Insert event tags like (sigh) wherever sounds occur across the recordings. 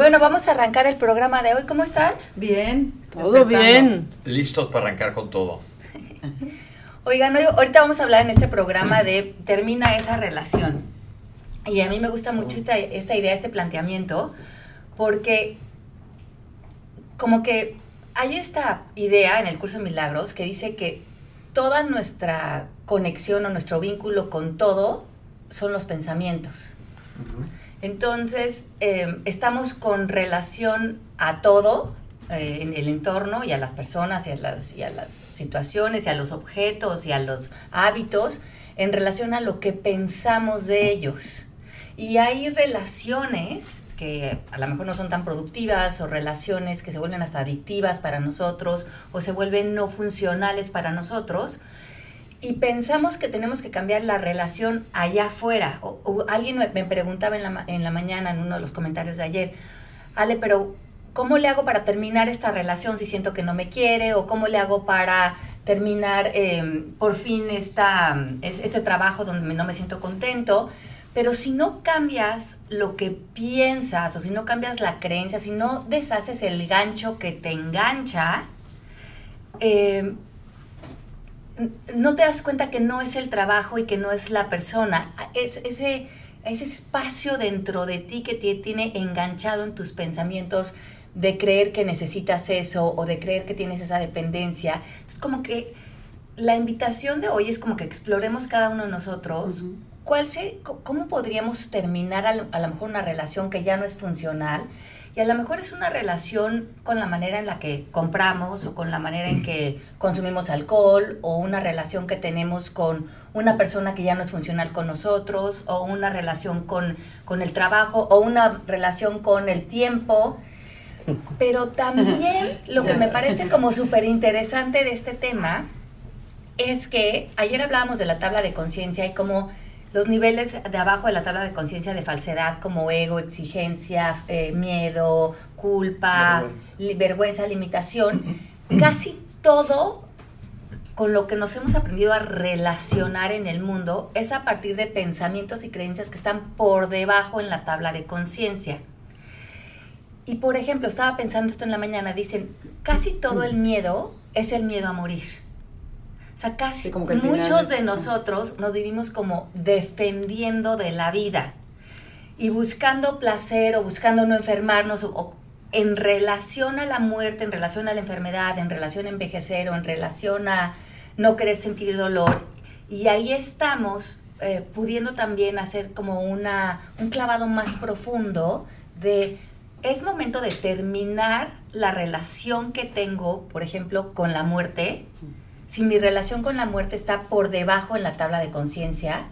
Bueno, vamos a arrancar el programa de hoy. ¿Cómo están? Bien. Todo bien. Listos para arrancar con todo. (laughs) Oigan, ahorita vamos a hablar en este programa de termina esa relación. Y a mí me gusta mucho esta, esta idea, este planteamiento, porque como que hay esta idea en el curso de Milagros que dice que toda nuestra conexión o nuestro vínculo con todo son los pensamientos. Entonces, em, estamos con relación a todo, eh, en el entorno y a las personas y a las, y a las situaciones y a los objetos y a los hábitos en relación a lo que pensamos de ellos. Y hay relaciones que a lo mejor no son tan productivas o relaciones que se vuelven hasta adictivas para nosotros o se vuelven no funcionales para nosotros y pensamos que tenemos que cambiar la relación allá afuera. O, alguien me, preguntaba en la, en la mañana en uno de los comentarios de ayer, Ale, pero ¿cómo le hago para terminar esta relación si siento que no me quiere? ¿O cómo le hago para terminar em, por fin esta, este trabajo donde no me siento contento? Pero si no cambias lo que piensas o si no cambias la creencia, si no deshaces el gancho que te engancha, eh, no te das cuenta que no es el trabajo y que no es la persona. Es ese, ese espacio dentro de ti que te tiene enganchado en tus pensamientos de creer que necesitas eso o de creer que tienes esa dependencia. Es como que la invitación de hoy es como que exploremos cada uno de nosotros. ¿Cuál se, ¿Cómo podríamos terminar a, a lo mejor una relación que ya no es funcional? Y a lo mejor es una relación con la manera en la que compramos o con la manera en que consumimos alcohol o una relación que tenemos con una persona que ya no es funcional con nosotros o una relación con, con el trabajo o una relación con el tiempo. Pero también lo que me parece como súper interesante de este tema es que ayer hablábamos de la tabla de conciencia y cómo los niveles de abajo de la tabla de conciencia de falsedad como ego, exigencia, eh, miedo, culpa, vergüenza. limitación, (clears throat) casi todo con lo que nos hemos aprendido a relacionar en el mundo es a partir de pensamientos y creencias que están por debajo en la tabla de conciencia. Y por ejemplo, estaba pensando esto en la mañana, dicen, casi todo el miedo es el miedo a morir. O sea, casi muchos de nosotros nos vivimos como defendiendo de la vida y buscando placer o buscando no enfermarnos o, en relación a la muerte, en relación a la enfermedad, en relación a envejecer o en relación a no querer sentir dolor. Y ahí estamos eh, pudiendo también hacer como una, un clavado más profundo de es momento de terminar la relación que tengo, por ejemplo, con la muerte si mi relación con la muerte está por debajo en la tabla de conciencia,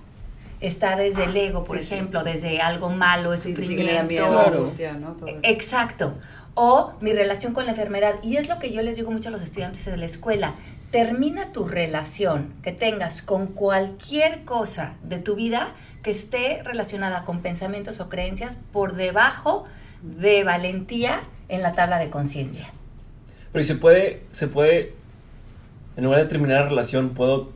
está desde el ego, por ejemplo, desde algo malo, el sufrimiento. Exacto. O mi relación con la enfermedad. Y es lo que yo les digo mucho a los estudiantes de la escuela. Termina tu relación que tengas con cualquier cosa de tu vida que esté relacionada con pensamientos o creencias por debajo de valentía en la tabla de conciencia. Pero y se puede, se puede en lugar de terminar la relación, puedo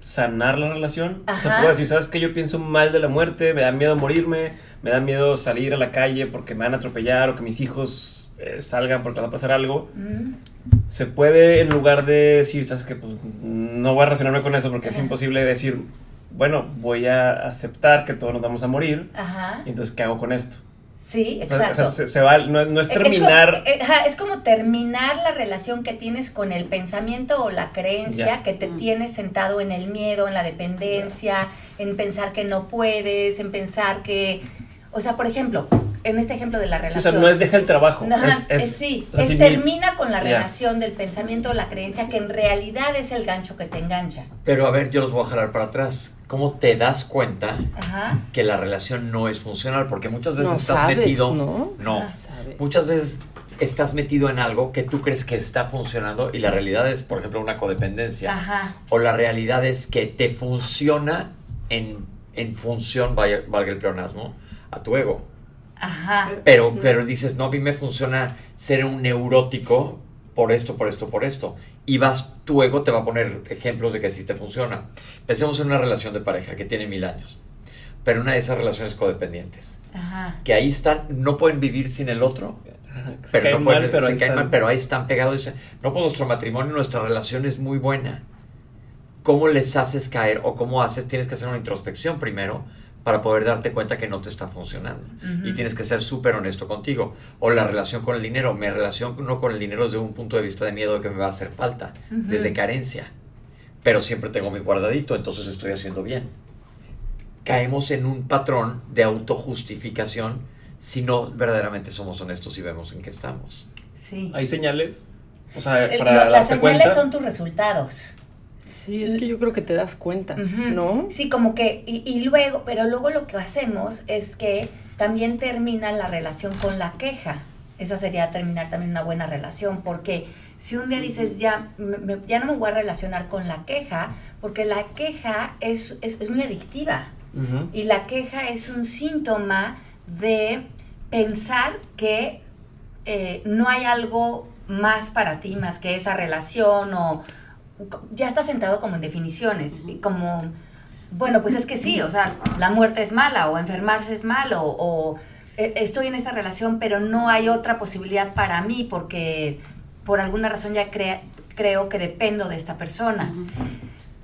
sanar la relación. O sea, puedo decir, ¿sabes qué? Yo pienso mal de la muerte, me da miedo morirme, me da miedo salir a la calle porque me van a atropellar o que mis hijos eh, salgan porque va a pasar algo. Mm. Se puede, en lugar de decir, ¿sabes qué? Pues no voy a relacionarme con eso porque es imposible decir, bueno, voy a aceptar que todos nos vamos a morir. Ajá. Y entonces, ¿qué hago con esto? Sí, exacto. O sea, se, va, no, es terminar. Eh, es como, terminar la relación que tienes con el pensamiento o la creencia que te mm. tienes sentado en el miedo, en la dependencia, en pensar que no puedes, en pensar que. O sea, por ejemplo, en este ejemplo de la relación. o sea, no es deja el trabajo. es, sí, es termina con la relación del pensamiento o la creencia que en realidad es el gancho que te engancha. Pero a ver, yo los voy a jalar para atrás cómo te das cuenta que la relación no es funcional, porque muchas veces estás metido, no, no. Muchas veces estás metido en algo que tú crees que está funcionando y la realidad es, por ejemplo, una codependencia, o la realidad es que te funciona en, en función, valga el pleonasmo, a tu ego. Ajá. Pero, pero dices, no, a mí me funciona ser un neurótico por esto, por esto, por esto. Y vas, tu ego te va a poner ejemplos de que sí te funciona. Pensemos en una relación de pareja que tiene mil años. pero una de esas relaciones codependientes. Ajá. Que ahí están, no pueden vivir sin el otro. pero no pueden, pero, ahí están. pero ahí están pegados. No, pues nuestro matrimonio, nuestra relación es muy buena. ¿Cómo les haces caer o cómo haces? Tienes que hacer una introspección primero para poder darte cuenta que no te está funcionando. Y tienes que ser súper honesto contigo. O la relación con el dinero. Mi relación no con el dinero desde un punto de vista de miedo de que me va a hacer falta, desde carencia. Pero siempre tengo mi guardadito, entonces estoy haciendo bien caemos en un patrón de autojustificación si no verdaderamente somos honestos y vemos en qué estamos. Sí. ¿Hay señales? O sea, para las señales son tus resultados. Sí, es que yo creo que te das cuenta, ¿no? Sí, como que, y, y, luego, pero luego lo que hacemos es que también termina la relación con la queja. Esa sería terminar también una buena relación, porque si un día dices, ya, ya no me voy a relacionar con la queja, porque la queja es, es, es muy adictiva. Y la queja es un síntoma de pensar que eh, no hay algo más para ti más que esa relación o ya está sentado como en definiciones, como, bueno, pues es que sí, o sea, la muerte es mala o enfermarse es malo o, e, estoy en esta relación pero no hay otra posibilidad para mí porque por alguna razón ya creo que dependo de esta persona.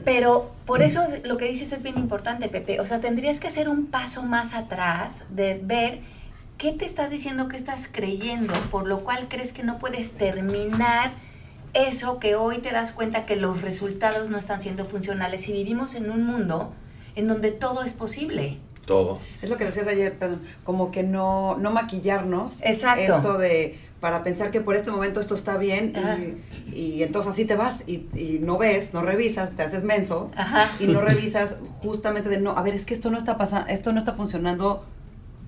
Pero por eso lo que dices es bien importante, Pepe. O sea, tendrías que hacer un paso más atrás de ver qué te estás diciendo, qué estás creyendo, por lo cual crees que no puedes terminar eso que hoy te das cuenta que los resultados no están siendo funcionales y vivimos en un mundo en donde todo es posible. Todo. Es lo que decías ayer, perdón, como que no, no maquillarnos. Exacto. Esto de para pensar que por este momento esto está bien y, entonces así te vas y, no ves, no revisas, te haces menso y no revisas justamente de no, a ver, es que esto no está pasando, esto no está funcionando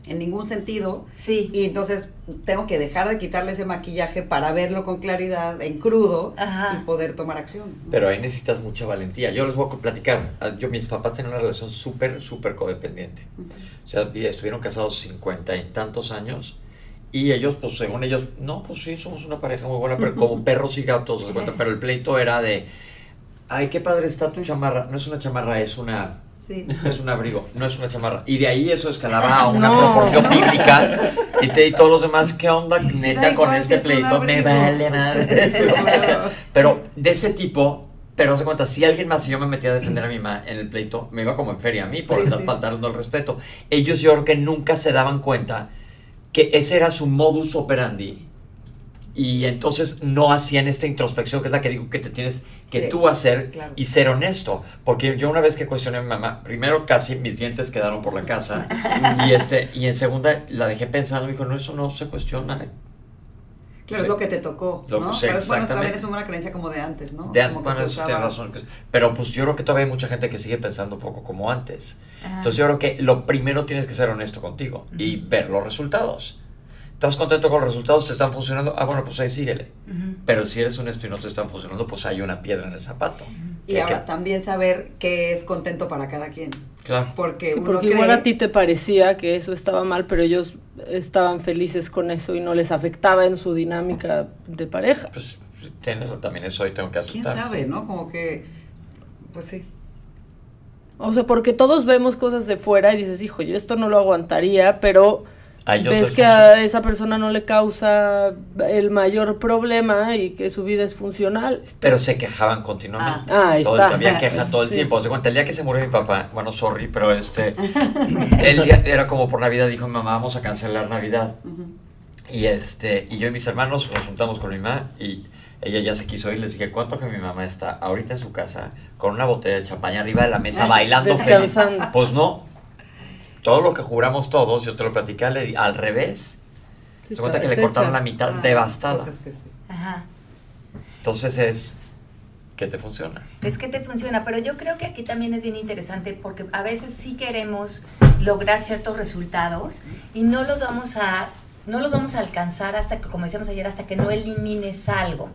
en ningún sentido. Sí. Y entonces tengo que dejar de quitarle ese maquillaje para verlo con claridad, en crudo, y poder tomar acción. Pero ahí necesitas mucha valentía. Yo les voy a platicar. Ah, yo, mis papás tenían una relación súper, súper codependiente. O sea, estuvieron casados cincuenta y tantos años y ellos, pues según ellos, no, pues sí, somos una pareja muy buena, pero (laughs) como perros y gatos, pero el pleito era de, ay, qué padre está tu chamarra. No es una chamarra, es una... Sí. Es un abrigo, no es una chamarra. Y de ahí eso escalaba a (laughs) una proporción bíblica. Y, te, y todos los demás, ¿qué onda, neta, con este pleito? Me vale madre. (laughs) pero de ese tipo, pero se cuenta, si alguien más, si yo me metía a defender a mi mamá en el pleito, me iba como en feria a mí por sí, faltando el respeto. Ellos yo creo que nunca se daban cuenta que ese era su modus operandi. Y entonces no hacían esta introspección, que es la que digo que te tienes que tú hacer y ser honesto. Porque yo una vez que cuestioné a mi mamá, primero casi mis dientes quedaron por la casa. y, este, y en segunda la dejé pensando, me dijo, no, eso no se cuestiona. Claro, es lo que te tocó, ¿no? Pero bueno, también es una creencia como de antes, ¿no? De antes, bueno, tienes razón. Pero pues yo creo que todavía hay mucha gente que sigue pensando un poco como antes. Entonces yo creo que lo primero tienes que ser honesto contigo y ver los resultados. ¿Estás contento con los resultados? ¿Te están funcionando? Ah, bueno, pues ahí síguele. Pero si eres honesto y no te están funcionando, pues hay una piedra en el zapato. Y ahora también saber qué es contento para cada quien. Claro. Porque, porque igual a ti te parecía que eso estaba mal, pero ellos estaban felices con eso y no les afectaba en su dinámica de pareja. Pues tienes también eso y tengo que aceptar. ¿Quién sabe, no? Como que, pues sí. O sea, porque todos vemos cosas de fuera y dices, hijo, yo esto no lo aguantaría, pero ves que a esa persona no le causa el mayor problema y que su vida es funcional. Pero se quejaban continuamente. Ah, ahí está. Había queja todo el tiempo. O sea, el día que se murió mi papá, bueno, sorry, pero este, (laughs) el día era como por Navidad, dijo mi mamá, vamos a cancelar Navidad. Y este, y yo y mis hermanos nos juntamos con mi mamá y ella ya se quiso ir, les dije, ¿cuánto que mi mamá está ahorita en su casa con una botella de champaña arriba de la mesa bailando feliz? Pues no. Todo lo que juramos todos, yo te lo platicé al revés. se cuenta que le cortaron la mitad ah, devastada. Pues Ajá. Entonces es que te funciona. Es que te funciona, pero yo creo que aquí también es bien interesante porque a veces sí queremos lograr ciertos resultados y no los vamos a no los vamos a alcanzar hasta que, como decíamos ayer, hasta que no elimines algo.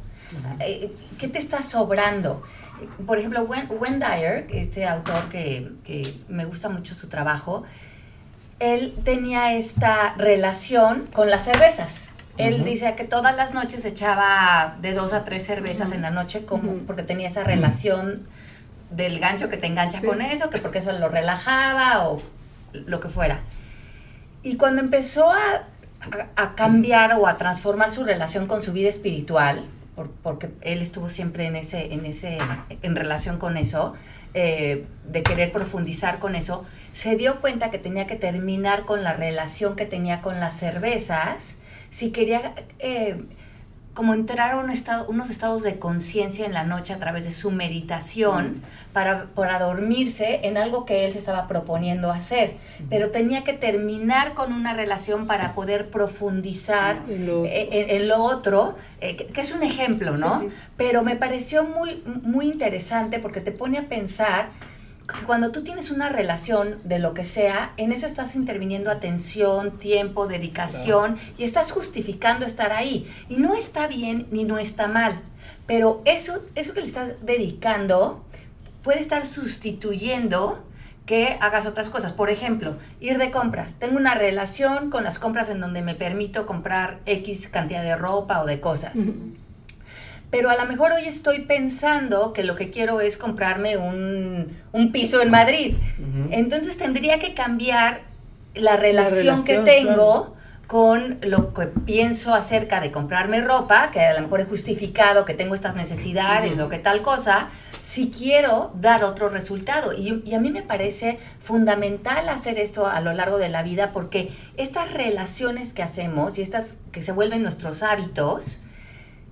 Eh, ¿Qué te está sobrando? Por ejemplo, Wen, Dyer, este autor que, me gusta mucho su trabajo, él tenía esta relación con las cervezas. Él dice que todas las noches echaba de dos a tres cervezas en la noche como porque tenía esa relación del gancho que te engancha con eso, que porque eso lo relajaba o lo que fuera. Y cuando empezó a, a, cambiar o a transformar su relación con su vida espiritual, porque él estuvo siempre en, ese, en, ese, en relación con eso, eh, de querer profundizar con eso, se dio cuenta que tenía que terminar con la relación que tenía con las cervezas si quería eh, como entrar a un estado, unos estados de conciencia en la noche a través de su meditación para, para dormirse en algo que él se estaba proponiendo hacer. Pero tenía que terminar con una relación para poder profundizar en lo, otro, eh, que, es un ejemplo, ¿no? Pero me pareció muy, muy interesante porque te pone a pensar cuando tú tienes una relación de lo que sea, en eso estás interviniendo atención, tiempo, dedicación y estás justificando estar ahí. Y no está bien ni no está mal, pero eso, eso que le estás dedicando puede estar sustituyendo que hagas otras cosas. Por ejemplo, ir de compras. Tengo una relación con las compras en donde me permito comprar X cantidad de ropa o de cosas pero a lo mejor hoy estoy pensando que lo que quiero es comprarme un, piso en Madrid. Entonces tendría que cambiar la relación, que tengo con lo que pienso acerca de comprarme ropa, que a lo mejor he justificado que tengo estas necesidades o que tal cosa, si quiero dar otro resultado. Y, y, a mí me parece fundamental hacer esto a lo largo de la vida porque estas relaciones que hacemos y estas que se vuelven nuestros hábitos,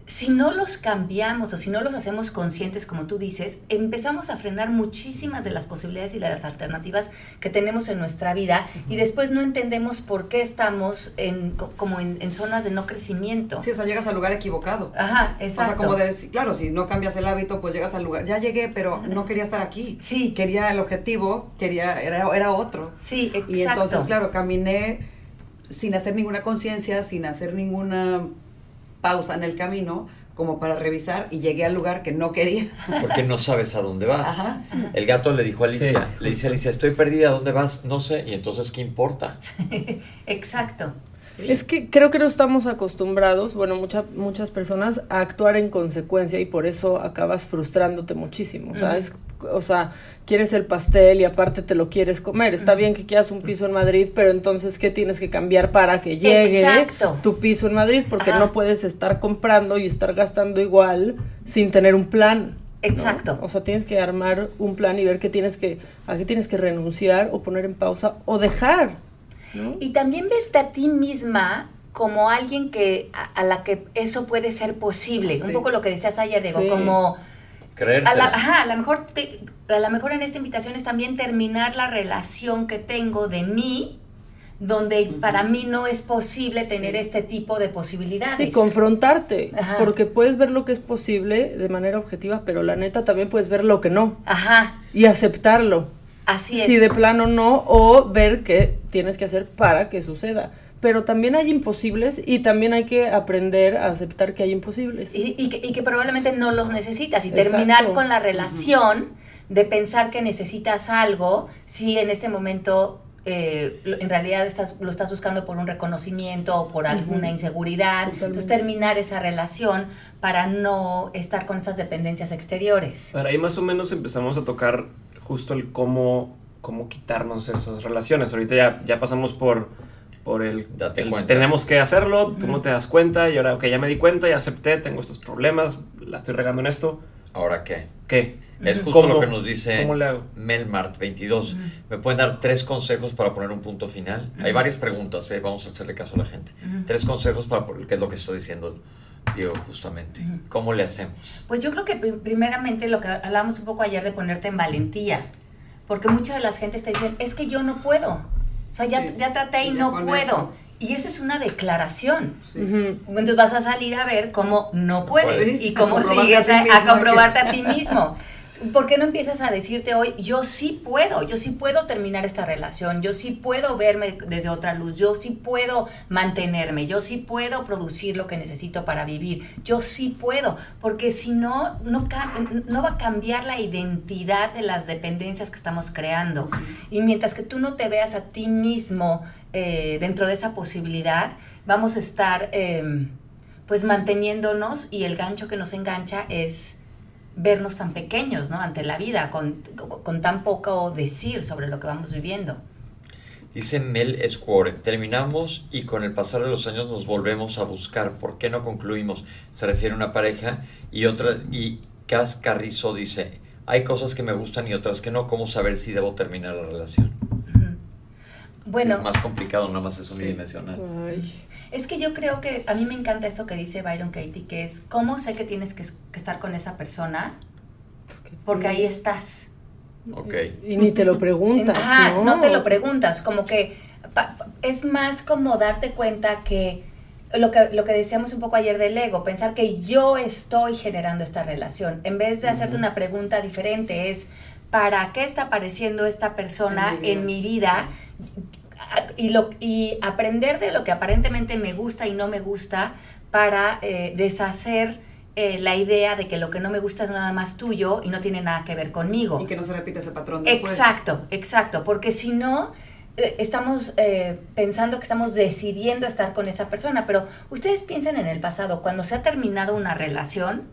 si no los cambiamos o si no los hacemos conscientes, como tú dices, empezamos a frenar muchísimas de las posibilidades y las alternativas que tenemos en nuestra vida y después no entendemos por qué estamos en, como en, zonas de no crecimiento. Sí, o sea, llegas al lugar equivocado. Ajá, exacto. O sea, como de, claro, si no cambias el hábito, pues llegas al lugar, ya llegué, pero no quería estar aquí. Sí. Quería el objetivo, quería, era, era otro. Sí, exacto. Y entonces, claro, caminé sin hacer ninguna conciencia, sin hacer ninguna pausa en el camino como para revisar y llegué al lugar que no quería. Porque no sabes a dónde vas. El gato le dijo a Alicia, le dice a Alicia, estoy perdida, ¿a dónde vas? No sé, y entonces, ¿qué importa? (laughs) Exacto. Es que creo que no estamos acostumbrados, bueno, muchas muchas personas, a actuar en consecuencia y por eso acabas frustrándote muchísimo. O sea, es, o sea, quieres el pastel y aparte te lo quieres comer. Está bien que quieras un piso en Madrid, pero entonces, ¿qué tienes que cambiar para que llegue tu piso en Madrid? Porque no puedes estar comprando y estar gastando igual sin tener un plan. Exacto. O sea, tienes que armar un plan y ver qué tienes que, a qué tienes que renunciar o poner en pausa o dejar. Y también verte a ti misma como alguien que a, la que eso puede ser posible. Un poco lo que decías ayer, Diego, como... A la, ajá, a lo mejor a lo mejor en esta invitación es también terminar la relación que tengo de mí donde para mí no es posible tener este tipo de posibilidades. Sí, confrontarte, porque puedes ver lo que es posible de manera objetiva, pero la neta también puedes ver lo que no. Ajá. Y aceptarlo. Así es. Si de plano no, o ver qué tienes que hacer para que suceda. Pero también hay imposibles y también hay que aprender a aceptar que hay imposibles. Y, que, probablemente no los necesitas. Y terminar con la relación de pensar que necesitas algo si en este momento eh, en realidad estás, lo estás buscando por un reconocimiento o por alguna inseguridad. Entonces terminar esa relación para no estar con estas dependencias exteriores. Para ahí más o menos empezamos a tocar justo el cómo, cómo quitarnos esas relaciones. Ahorita ya, ya pasamos por, por el, tenemos que hacerlo, tú no te das cuenta y ahora, ok, ya me di cuenta, ya acepté, tengo estos problemas, la estoy regando en esto. ¿Ahora qué? ¿Qué? Es justo lo que nos dice Melmart22. ¿Me pueden dar tres consejos para poner un punto final? Hay varias preguntas, ¿eh? vamos a hacerle caso a la gente. Tres consejos para, ¿qué es lo que estoy diciendo? Digo, justamente. ¿Cómo le hacemos? Pues yo creo que primeramente lo que hablábamos un poco ayer de ponerte en valentía, porque mucha de la gente está diciendo, es que yo no puedo, o sea, ya, ya traté y no puedo. Y eso es una declaración. Entonces vas a salir a ver cómo no puedes y cómo sigues a comprobarte a ti mismo. (laughs) ¿Por qué no empiezas a decirte hoy, yo sí puedo, yo sí puedo terminar esta relación, yo sí puedo verme desde otra luz, yo sí puedo mantenerme, yo sí puedo producir lo que necesito para vivir, yo sí puedo, porque si no, no, va a cambiar la identidad de las dependencias que estamos creando. Y mientras que tú no te veas a ti mismo eh, dentro de esa posibilidad, vamos a estar em, pues manteniéndonos y el gancho que nos engancha es vernos tan pequeños, ¿no? Ante la vida, con, tan poco decir sobre lo que vamos viviendo. Dice Mel Square, terminamos y con el pasar de los años nos volvemos a buscar. ¿Por qué no concluimos? Se refiere a una pareja y otra y Cas Carrizo dice, hay cosas que me gustan y otras que no. ¿Cómo saber si debo terminar la relación? Bueno. es más complicado, nada más es unidimensional. Es que yo creo que a mí me encanta eso que dice Byron Katie, que es, ¿cómo sé que tienes que, estar con esa persona? Porque ahí estás. Y ni te lo preguntas. Ajá, ¿no? te lo preguntas. Como que es más como darte cuenta que lo, que lo que decíamos un poco ayer del ego, pensar que yo estoy generando esta relación. En vez de hacerte una pregunta diferente, es ¿para qué está apareciendo esta persona en mi vida? Y, lo, y aprender de lo que aparentemente me gusta y no me gusta para eh, deshacer eh, la idea de que lo que no me gusta es nada más tuyo y no tiene nada que ver conmigo. Y que no se repita ese patrón Exacto, exacto, porque si no, eh, estamos eh, pensando que estamos decidiendo estar con esa persona, pero ustedes piensen en el pasado, cuando se ha terminado una relación,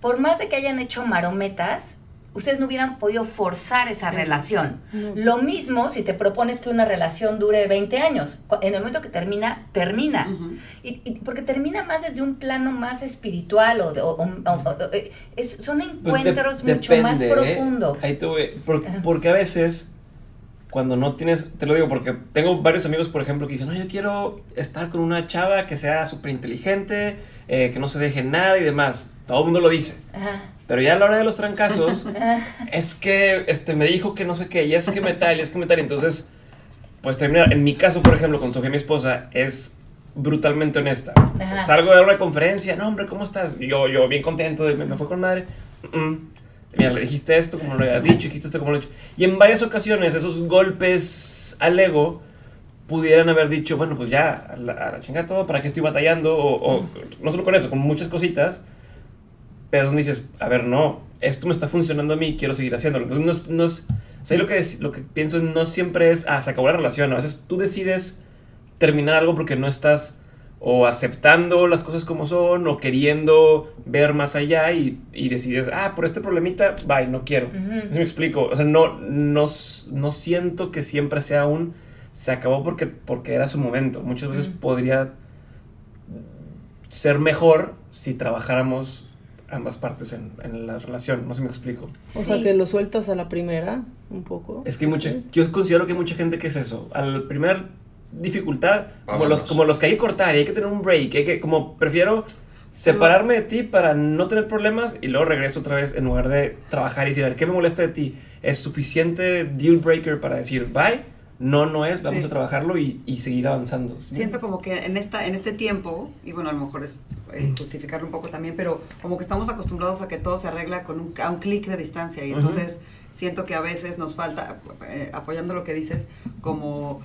por más de que hayan hecho marometas, ustedes no hubieran podido forzar esa relación. Lo mismo si te propones que una relación dure 20 años. En el momento que termina, termina. y, porque termina más desde un plano más espiritual o, eh, son pues encuentros mucho más ¿eh? profundos. Ahí te porque, a veces cuando no tienes, te lo digo porque tengo varios amigos, por ejemplo, que dicen, no, yo quiero estar con una chava que sea súper inteligente, eh, que no se deje nada y demás. Todo el mundo lo dice. Pero ya a la hora de los trancazos, (laughs) es que este, me dijo que no sé qué, y es que me tal, y es que me tal. Entonces, pues terminar. En mi caso, por ejemplo, con Sofía, mi esposa, es brutalmente honesta. Salgo de una conferencia, no, hombre, ¿cómo estás? Y yo, yo bien contento, me, me fue con madre. Mira, le dijiste esto como lo habías dicho, dijiste esto como lo he dicho. Y en varias ocasiones, esos golpes al ego pudieran haber dicho, bueno, pues ya, a la, chingada todo, ¿para qué estoy batallando? O, no solo con eso, con muchas cositas. Pero donde dices, a ver, no, esto me está funcionando a mí, quiero seguir haciéndolo. Entonces, no, no es, lo que, lo que pienso no siempre es, ah, se acabó la relación. A veces tú decides terminar algo porque no estás o aceptando las cosas como son o queriendo ver más allá y, y decides, ah, por este problemita, bye, no quiero. me explico. O sea, no, no, no siento que siempre sea un se acabó porque, porque era su momento. Muchas veces podría ser mejor si trabajáramos ambas partes en, en, la relación, no sé si me explico. O sea, que lo sueltas a la primera, un poco. Es que mucha, yo considero que hay mucha gente que es eso, al primer dificultad, como los, como los que hay que cortar y hay que tener un break, hay que, como prefiero separarme de ti para no tener problemas y luego regreso otra vez en lugar de trabajar y decir, a ver, ¿qué me molesta de ti? ¿Es suficiente deal breaker para decir bye? No, no es, vamos a trabajarlo y, seguir avanzando. Siento como que en, esta, en este tiempo, y bueno, a lo mejor es eh, justificarlo un poco también, pero como que estamos acostumbrados a que todo se arregla con un, a un clic de distancia y entonces siento que a veces nos falta, eh, apoyando lo que dices, como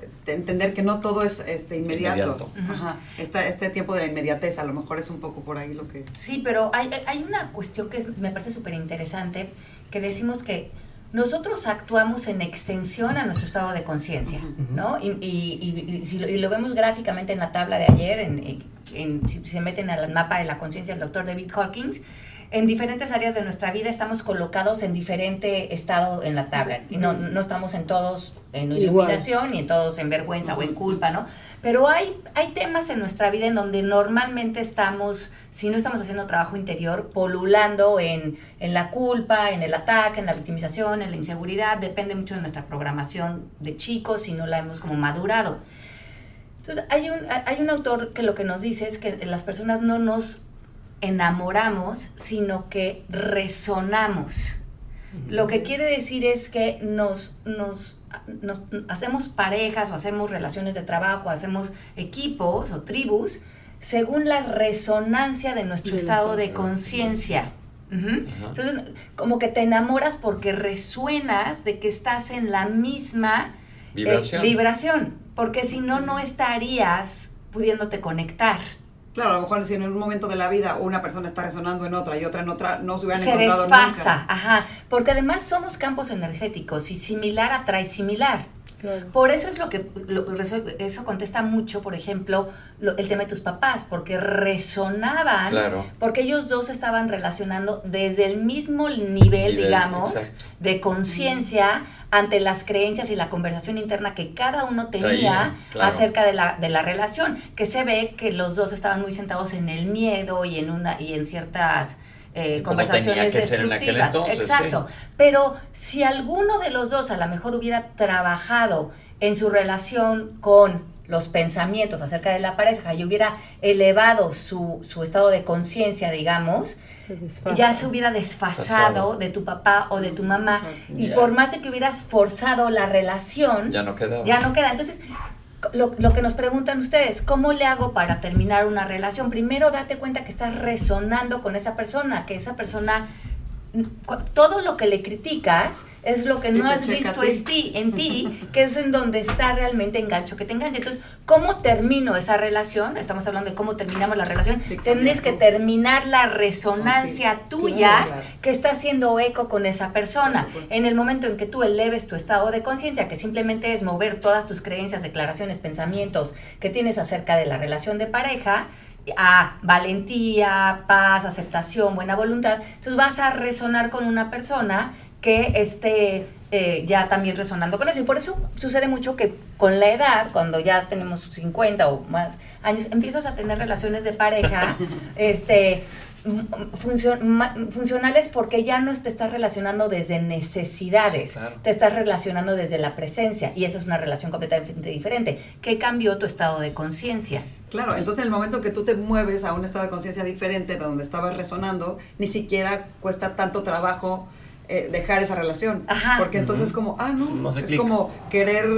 eh, entender que no todo es este inmediato. Ajá. Este, tiempo de la inmediatez, a lo mejor es un poco por ahí lo que... Sí, pero hay, hay una cuestión que me parece súper interesante, que decimos que nosotros actuamos en extensión a nuestro estado de conciencia, ¿no? Y, y, si lo, vemos gráficamente en la tabla de ayer, en, si se meten al mapa de la conciencia del doctor David Hawkins, en diferentes áreas de nuestra vida estamos colocados en diferente estado en la tabla. Y no, no estamos en todos en iluminación y en todos en vergüenza o en culpa, ¿no? Pero hay, hay temas en nuestra vida en donde normalmente estamos, si no estamos haciendo trabajo interior, polulando en, en la culpa, en el ataque, en la victimización, en la inseguridad. Depende mucho de nuestra programación de chicos si no la hemos como madurado. Entonces, hay un, hay un autor que lo que nos dice es que las personas no nos enamoramos, sino que resonamos. Lo que quiere decir es que nos, nos nos, hacemos parejas o hacemos relaciones de trabajo, hacemos equipos o tribus según la resonancia de nuestro estado de conciencia. Entonces, como que te enamoras porque resuenas de que estás en la misma eh, vibración, porque si no, no estarías pudiéndote conectar. Claro, a lo mejor si en un momento de la vida una persona está resonando en otra y otra en otra, no se hubieran se desfasa, ajá. Porque además somos campos energéticos y similar atrae similar. Por eso es lo que, eso contesta mucho, por ejemplo, el tema de tus papás, porque resonaban, porque ellos dos estaban relacionando desde el mismo nivel, digamos, de conciencia ante las creencias y la conversación interna que cada uno tenía acerca de la, de la relación, que se ve que los dos estaban muy sentados en el miedo y en una y en ciertas eh, conversaciones destructivas. Exacto. Pero si alguno de los dos a lo mejor hubiera trabajado en su relación con los pensamientos acerca de la pareja y hubiera elevado su, su estado de conciencia, digamos, ya se hubiera desfasado de tu papá o de tu mamá. Y por más de que hubieras forzado la relación, ya no queda. Ya no queda. Entonces, lo, lo, que nos preguntan ustedes, ¿cómo le hago para terminar una relación? Primero date cuenta que estás resonando con esa persona, que esa persona todo lo que le criticas es lo que no has visto en ti, en ti, (laughs) que es en donde está realmente engancho, que te engancha. Entonces, ¿cómo termino esa relación? Estamos hablando de cómo terminamos la relación. Tienes que terminar la resonancia tuya que está haciendo eco con esa persona. En el momento en que tú eleves tu estado de conciencia, que simplemente es mover todas tus creencias, declaraciones, pensamientos que tienes acerca de la relación de pareja, a valentía, paz, aceptación, buena voluntad, entonces vas a resonar con una persona que esté eh, ya también resonando con eso. Y por eso sucede mucho que con la edad, cuando ya tenemos 50 o más años, empiezas a tener relaciones de pareja, (laughs) este funcionales porque ya no te estás relacionando desde necesidades, te estás relacionando desde la presencia y esa es una relación completamente diferente. ¿Qué cambió tu estado de conciencia? Claro, entonces en el momento que tú te mueves a un estado de conciencia diferente de donde estabas resonando, ni siquiera cuesta tanto trabajo eh, dejar esa relación. Porque entonces es como, ah, no, es como querer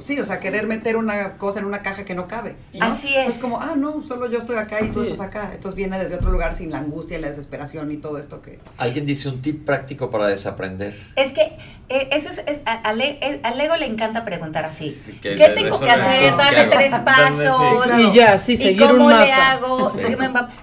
sí, o sea, querer meter una cosa en una caja que no cabe. Así es. Es como, ah, no, solo yo estoy acá y tú estás acá. Entonces viene desde otro lugar sin la angustia y la desesperación y todo esto que... Alguien dice un tip práctico para desaprender. Es que eh, eso es, es al, ego le encanta preguntar así. ¿Qué tengo que hacer? Dame tres (laughs) pasos. Sí, ya, sí, seguir ¿Y cómo un mapa. le hago?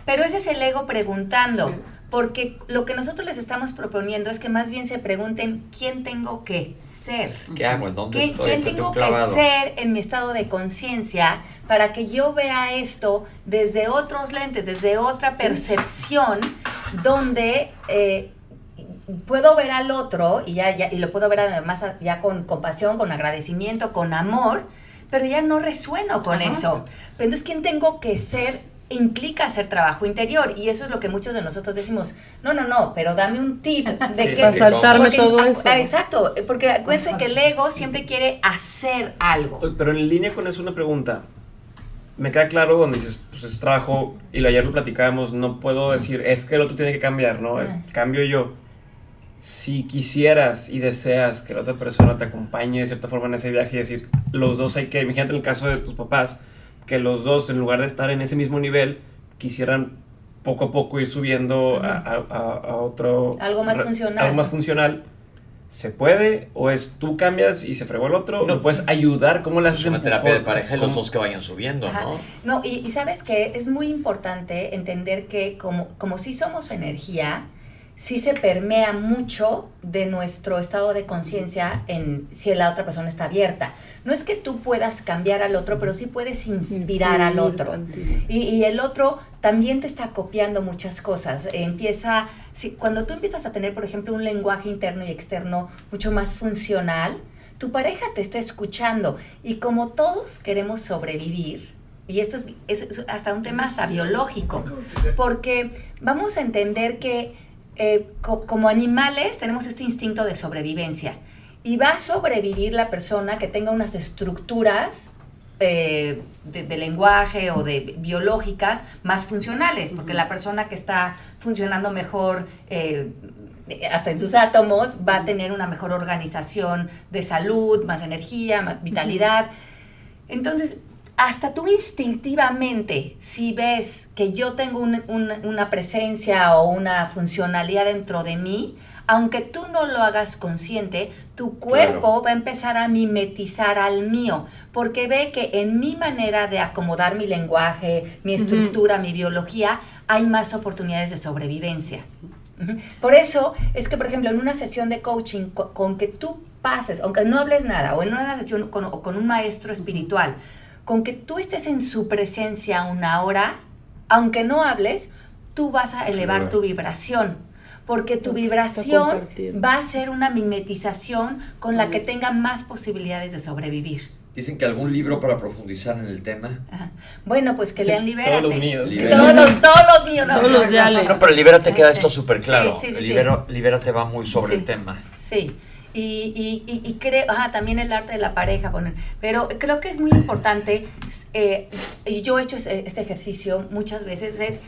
Pero ese es el ego preguntando. Porque lo que nosotros les estamos proponiendo es que más bien se pregunten quién tengo que ser. ¿Qué hago? ¿Dónde estoy? ¿Quién tengo que ser en mi estado de conciencia para que yo vea esto desde otros lentes, desde otra percepción, donde eh, puedo ver al otro y, ya, y lo puedo ver además ya con compasión, con agradecimiento, con amor, pero ya no resueno con eso. Entonces, ¿quién tengo que ser implica hacer trabajo interior y eso es lo que muchos de nosotros decimos, no, no, no, pero dame un tip (laughs) de que... saltarme todo eso. Ah, exacto, porque acuérdense que el ego siempre quiere hacer algo. Pero en línea con eso una pregunta. Me queda claro cuando dices, pues es trabajo, y ayer lo platicábamos, no puedo decir, es que el otro tiene que cambiar, ¿no? Es, cambio yo. Si quisieras y deseas que la otra persona te acompañe de cierta forma en ese viaje y decir, los dos hay que, imagínate el caso de tus papás, que los dos, en lugar de estar en ese mismo nivel, quisieran poco a poco ir subiendo a, otro... Algo más funcional. Algo más funcional. ¿Se puede? ¿O es tú cambias y se fregó el otro? ¿No puedes ayudar? ¿Cómo le haces una terapia de pareja y los dos que vayan subiendo, ¿no? No, y, sabes que es muy importante entender que como, como si somos energía, sí se permea mucho de nuestro estado de conciencia en si la otra persona está abierta. No es que tú puedas cambiar al otro, pero sí puedes inspirar al otro. Y, el otro también te está copiando muchas cosas. Empieza, si, cuando tú empiezas a tener, por ejemplo, un lenguaje interno y externo mucho más funcional, tu pareja te está escuchando. Y como todos queremos sobrevivir, y esto es hasta un tema hasta biológico, porque vamos a entender que eh, como animales tenemos este instinto de sobrevivencia. Y va a sobrevivir la persona que tenga unas estructuras eh, de, lenguaje o de biológicas más funcionales, porque la persona que está funcionando mejor eh, hasta en sus átomos va a tener una mejor organización de salud, más energía, más vitalidad. Entonces, hasta tú instintivamente, si ves que yo tengo una presencia o una funcionalidad dentro de mí, aunque tú no lo hagas consciente, tu cuerpo va a empezar a mimetizar al mío, porque ve que en mi manera de acomodar mi lenguaje, mi estructura, mi biología, hay más oportunidades de sobrevivencia. Por eso es que, por ejemplo, en una sesión de coaching, con, que tú pases, aunque no hables nada, o en una sesión con, con un maestro espiritual, con que tú estés en su presencia una hora, aunque no hables, tú vas a elevar tu vibración porque tu vibración va a ser una mimetización con la que tenga más posibilidades de sobrevivir. Dicen que algún libro para profundizar en el tema. Bueno, pues que lean (laughs) Libérate. Todos los míos. Todos, los, todos los míos. No, todos los ya no, pero Libérate queda esto súper claro. Sí, sí, Libérate va muy sobre el tema. Sí. Y, y, creo, ajá, también el arte de la pareja, poner, pero creo que es muy importante, eh, y yo he hecho este ejercicio muchas veces, es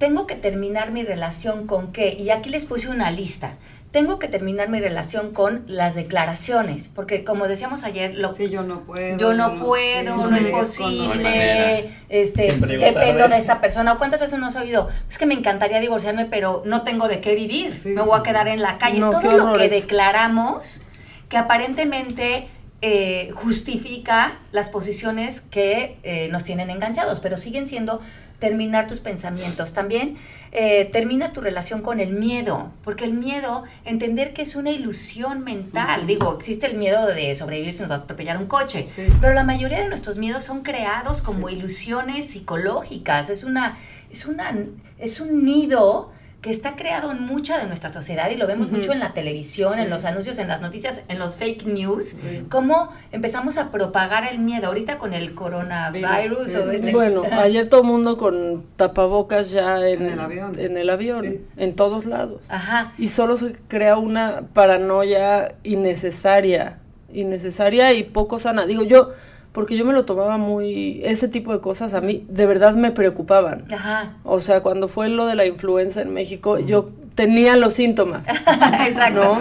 tengo que terminar mi relación con qué. Y aquí les puse una lista. Tengo que terminar mi relación con las declaraciones, porque como decíamos ayer, lo, sí, yo no puedo, yo no, puedo, no, es posible, este, dependo de esta persona. ¿Cuántas veces nos has oído? Es que me encantaría divorciarme, pero no tengo de qué vivir, me voy a quedar en la calle. Todo lo que declaramos, que aparentemente eh, justifica las posiciones que eh, nos tienen enganchados, pero siguen siendo terminar tus pensamientos. También eh, termina tu relación con el miedo, porque el miedo, entender que es una ilusión mental. Digo, existe el miedo de sobrevivir si nos va a atropellar un coche, pero la mayoría de nuestros miedos son creados como ilusiones psicológicas. Es una, es una, es un nido que está creado en mucha de nuestra sociedad y lo vemos mucho en la televisión, en los anuncios, en las noticias, en los fake news, cómo empezamos a propagar el miedo ahorita con el coronavirus. O este Bueno, (laughs) ayer todo el mundo con tapabocas ya en, el avión, en, el avión en todos lados. Ajá. Y solo se crea una paranoia innecesaria, innecesaria y poco sana. Digo, yo porque yo me lo tomaba muy, ese tipo de cosas a mí de verdad me preocupaban. Ajá. O sea, cuando fue lo de la influenza en México, yo tenía los síntomas. (laughs) Exacto.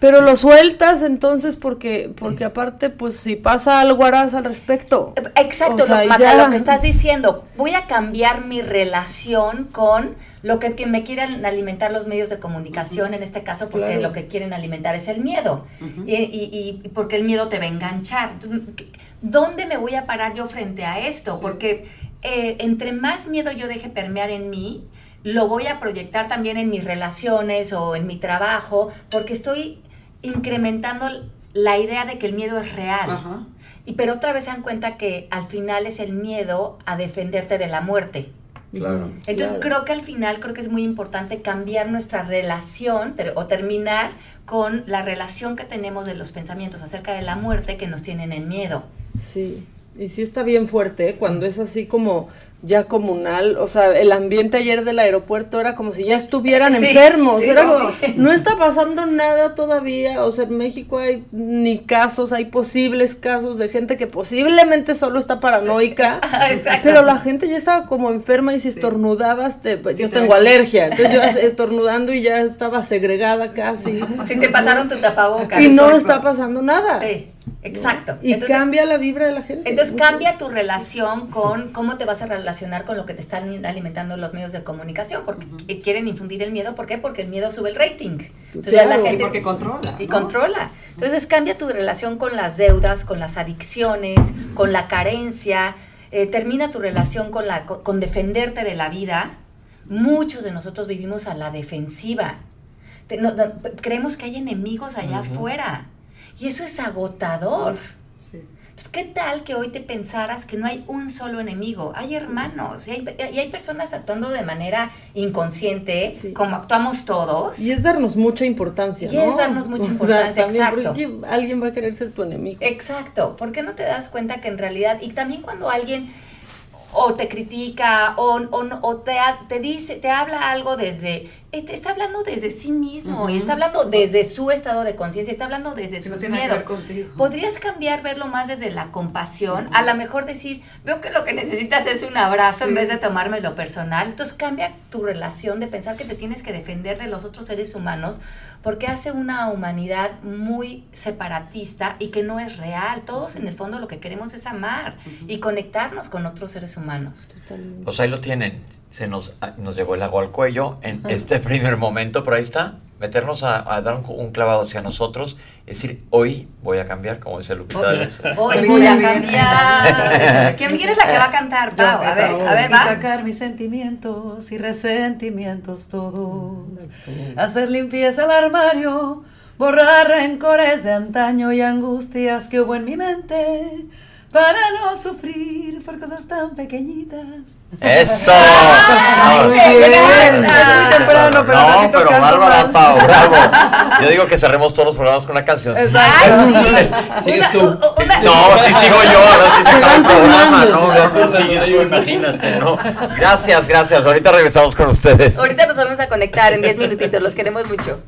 Pero lo sueltas entonces porque, porque aparte, pues si pasa algo harás al respecto. Exacto, lo, lo que estás diciendo, voy a cambiar mi relación con lo que, me quieren alimentar los medios de comunicación, en este caso, porque lo que quieren alimentar es el miedo. y, y, y, porque el miedo te va a enganchar. ¿Dónde me voy a parar yo frente a esto? Porque eh, entre más miedo yo deje permear en mí, lo voy a proyectar también en mis relaciones o en mi trabajo, porque estoy incrementando la idea de que el miedo es real. Y pero otra vez se dan cuenta que al final es el miedo a defenderte de la muerte. Claro. Entonces creo que al final creo que es muy importante cambiar nuestra relación o terminar con la relación que tenemos de los pensamientos acerca de la muerte que nos tienen en miedo. Sí, y sí está bien fuerte, ¿eh? cuando es así como ya comunal, o sea, el ambiente ayer del aeropuerto era como si ya estuvieran enfermos, no está pasando nada todavía, o sea, en México hay ni casos, hay posibles casos de gente que posiblemente solo está paranoica, (laughs) pero la gente ya estaba como enferma y si estornudabas, te, pues, yo tengo alergia, entonces yo (laughs) estornudando y ya estaba segregada casi. Si te pasaron tu tapabocas. Y no está pasando nada. Sí. Exacto. Y cambia la vibra de la gente. Entonces cambia tu relación con cómo te vas a relacionar con lo que te están alimentando los medios de comunicación, porque quieren infundir el miedo. ¿Por qué? Porque el miedo sube el rating. Entonces, la gente, y porque controla. Y controla. Entonces cambia tu relación con las deudas, con las adicciones, con la carencia. Eh, termina tu relación con, la, con, defenderte de la vida. Muchos de nosotros vivimos a la defensiva. creemos que hay enemigos allá afuera y eso es agotador. Entonces, ¿qué tal que hoy te pensaras que no hay un solo enemigo? Hay hermanos y hay, personas actuando de manera inconsciente, como actuamos todos. Y es darnos mucha importancia, y es darnos mucha (laughs) importancia, exacto. alguien va a querer ser tu enemigo. Exacto. ¿Por qué no te das cuenta que en realidad, y también cuando alguien o te critica o, o, te, te, dice, te habla algo desde, está hablando desde sí mismo y está hablando desde su estado de conciencia, está hablando desde sus miedos. Podrías cambiar, verlo más desde la compasión, a lo mejor decir, veo que lo que necesitas es un abrazo en vez de tomármelo personal. Entonces cambia tu relación de pensar que te tienes que defender de los otros seres humanos porque hace una humanidad muy separatista y que no es real. Todos en el fondo lo que queremos es amar y conectarnos con otros seres humanos. Pues ahí lo tienen. Se nos, nos llegó el agua al cuello en este (laughs) primer momento, pero ahí está. meternos a, dar un, clavado hacia nosotros, es decir, hoy voy a cambiar, como dice Lupita Hoy, hoy voy a cambiar. ¿Quién es la que va a cantar, Pau? A ver, a ver, va. sacar mis sentimientos y resentimientos todos. Hacer limpieza al armario, borrar rencores de antaño y angustias que hubo en mi mente para no sufrir por cosas tan pequeñitas. ¡Eso! Muy bien. Es muy temprano, pero No, pero Bárbara Pau, bravo. Yo digo que cerremos todos los programas con una canción. Exacto. (laughs) ¿Sigues tú? No, sí sigo yo, ahora sí se acaba el programa. No, no, sigues yo, imagínate, ¿no? Gracias, gracias. Ahorita regresamos con ustedes. Ahorita nos vamos a conectar en 10 minutitos. Los queremos mucho.